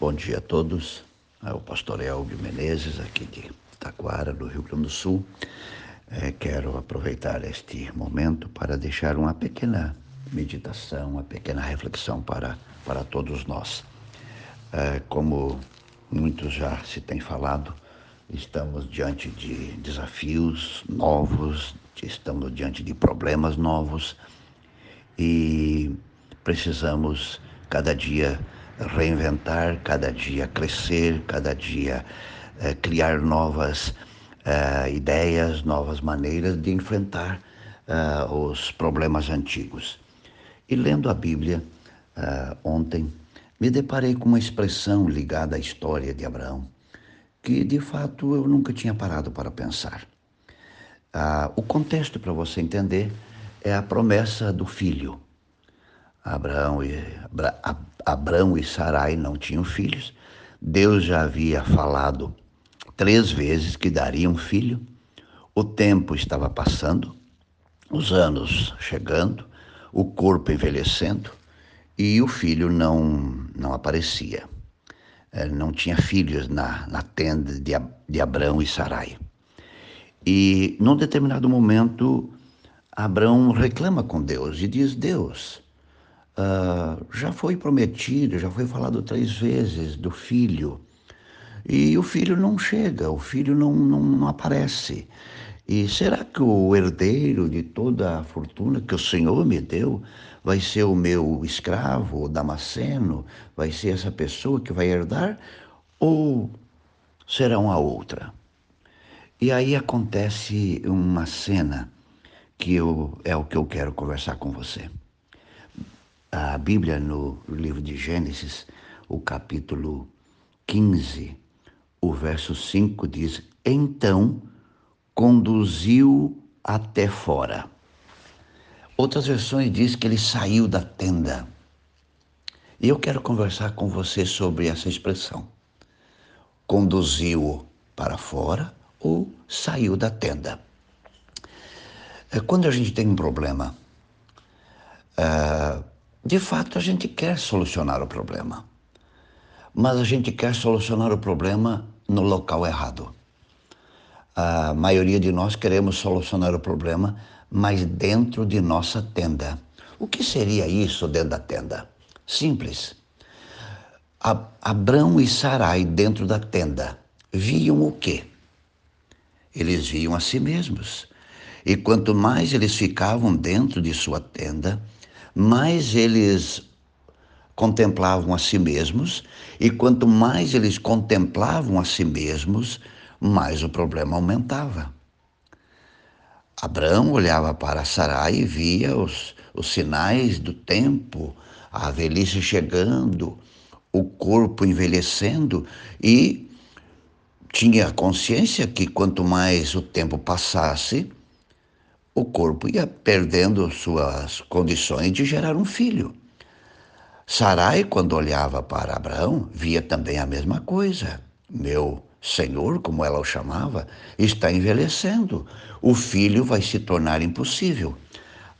Bom dia a todos. É o pastor Elvio Menezes, aqui de Taquara, do Rio Grande do Sul. É, quero aproveitar este momento para deixar uma pequena meditação, uma pequena reflexão para, para todos nós. É, como muitos já se tem falado, estamos diante de desafios novos, estamos diante de problemas novos e precisamos cada dia reinventar, cada dia crescer, cada dia eh, criar novas eh, ideias, novas maneiras de enfrentar eh, os problemas antigos. E lendo a Bíblia ontem, me deparei com uma expressão ligada à história de Abraão, que de fato eu nunca tinha parado para pensar. Ah, o contexto, para você entender, é a promessa do filho. Abraão e, Abra, Abraão e Sarai não tinham filhos. Deus já havia falado três vezes que daria um filho. O tempo estava passando, os anos chegando, o corpo envelhecendo e o filho não, não aparecia. Ele não tinha filhos na, na tenda de, de Abraão e Sarai. E num determinado momento, Abraão reclama com Deus e diz: Deus, uh, já foi prometido, já foi falado três vezes do filho, e o filho não chega, o filho não, não, não aparece. E será que o herdeiro de toda a fortuna que o Senhor me deu vai ser o meu escravo, o Damasceno? Vai ser essa pessoa que vai herdar? Ou será uma outra? E aí acontece uma cena que eu, é o que eu quero conversar com você. A Bíblia, no livro de Gênesis, o capítulo 15, o verso 5 diz: Então conduziu até fora. Outras versões diz que ele saiu da tenda. E eu quero conversar com você sobre essa expressão. Conduziu para fora ou saiu da tenda. É, quando a gente tem um problema, é, de fato a gente quer solucionar o problema, mas a gente quer solucionar o problema no local errado. A maioria de nós queremos solucionar o problema, mas dentro de nossa tenda. O que seria isso dentro da tenda? Simples. Abrão e Sarai dentro da tenda viam o quê? Eles viam a si mesmos. E quanto mais eles ficavam dentro de sua tenda, mais eles contemplavam a si mesmos, e quanto mais eles contemplavam a si mesmos, mais o problema aumentava. Abraão olhava para Sarai e via os, os sinais do tempo, a velhice chegando, o corpo envelhecendo e tinha consciência que quanto mais o tempo passasse, o corpo ia perdendo suas condições de gerar um filho. Sarai, quando olhava para Abraão, via também a mesma coisa. Meu senhor, como ela o chamava, está envelhecendo. O filho vai se tornar impossível.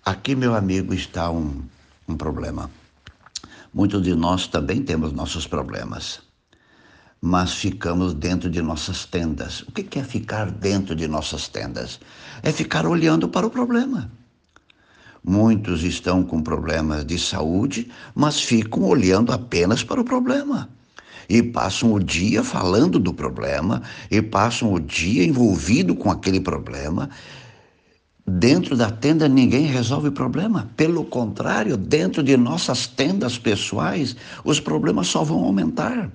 Aqui, meu amigo, está um, um problema. Muitos de nós também temos nossos problemas mas ficamos dentro de nossas tendas. O que é ficar dentro de nossas tendas? É ficar olhando para o problema. Muitos estão com problemas de saúde, mas ficam olhando apenas para o problema. E passam o dia falando do problema, e passam o dia envolvido com aquele problema. Dentro da tenda ninguém resolve o problema. Pelo contrário, dentro de nossas tendas pessoais, os problemas só vão aumentar.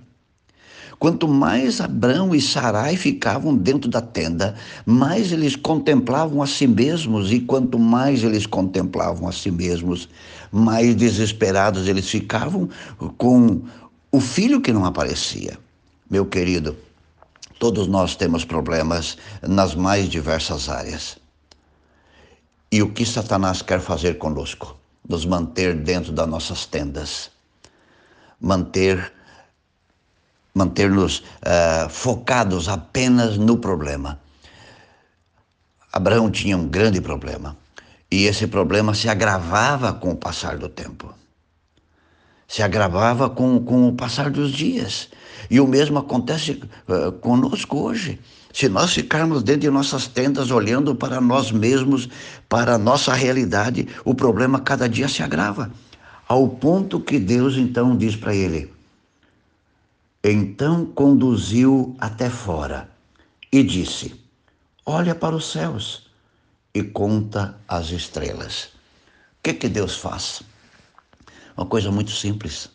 Quanto mais Abrão e Sarai ficavam dentro da tenda, mais eles contemplavam a si mesmos, e quanto mais eles contemplavam a si mesmos, mais desesperados eles ficavam com o filho que não aparecia. Meu querido, todos nós temos problemas nas mais diversas áreas. E o que Satanás quer fazer conosco? Nos manter dentro das nossas tendas, manter manter-nos uh, focados apenas no problema. Abraão tinha um grande problema e esse problema se agravava com o passar do tempo. se agravava com, com o passar dos dias. E o mesmo acontece uh, conosco hoje. Se nós ficarmos dentro de nossas tendas olhando para nós mesmos, para a nossa realidade, o problema cada dia se agrava. Ao ponto que Deus então diz para ele: Então conduziu até fora e disse: Olha para os céus e conta as estrelas. O que, que Deus faz? Uma coisa muito simples.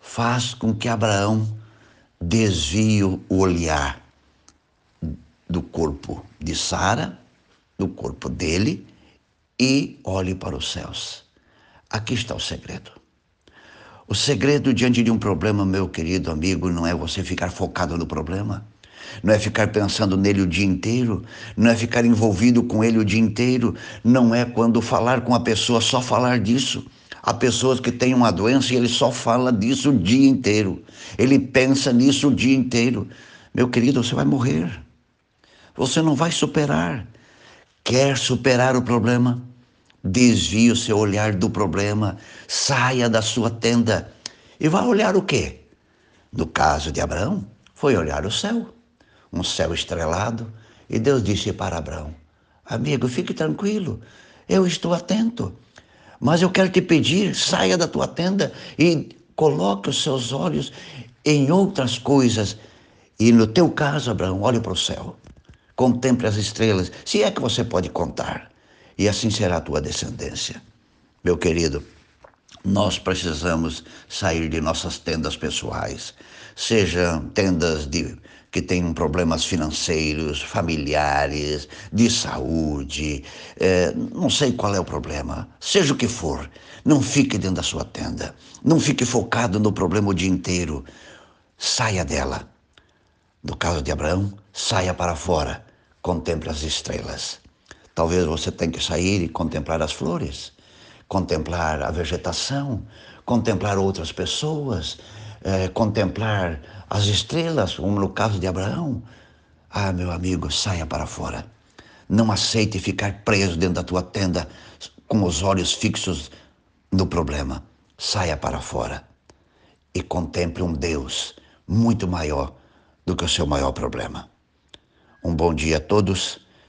Faz com que Abraão desvie o olhar do corpo de Sara, do corpo dele, e olhe para os céus. Aqui está o segredo. O segredo diante de um problema, meu querido amigo, não é você ficar focado no problema não é ficar pensando nele o dia inteiro, não é ficar envolvido com ele o dia inteiro, não é quando falar com a pessoa só falar disso. Há pessoas que têm uma doença e ele só fala disso o dia inteiro. Ele pensa nisso o dia inteiro. Meu querido, você vai morrer. Você não vai superar. Quer superar o problema? Desvie o seu olhar do problema, saia da sua tenda. E vá olhar o quê? No caso de Abraão, foi olhar o céu. Um céu estrelado, e Deus disse para Abraão: Amigo, fique tranquilo, eu estou atento, mas eu quero te pedir, saia da tua tenda e coloque os seus olhos em outras coisas. E no teu caso, Abraão, olhe para o céu, contemple as estrelas, se é que você pode contar, e assim será a tua descendência. Meu querido, nós precisamos sair de nossas tendas pessoais, sejam tendas de que têm problemas financeiros, familiares, de saúde, é, não sei qual é o problema, seja o que for, não fique dentro da sua tenda, não fique focado no problema o dia inteiro, saia dela. No caso de Abraão, saia para fora, contemple as estrelas. Talvez você tenha que sair e contemplar as flores, contemplar a vegetação, contemplar outras pessoas, é, contemplar as estrelas, como no caso de Abraão. Ah, meu amigo, saia para fora. Não aceite ficar preso dentro da tua tenda com os olhos fixos no problema. Saia para fora e contemple um Deus muito maior do que o seu maior problema. Um bom dia a todos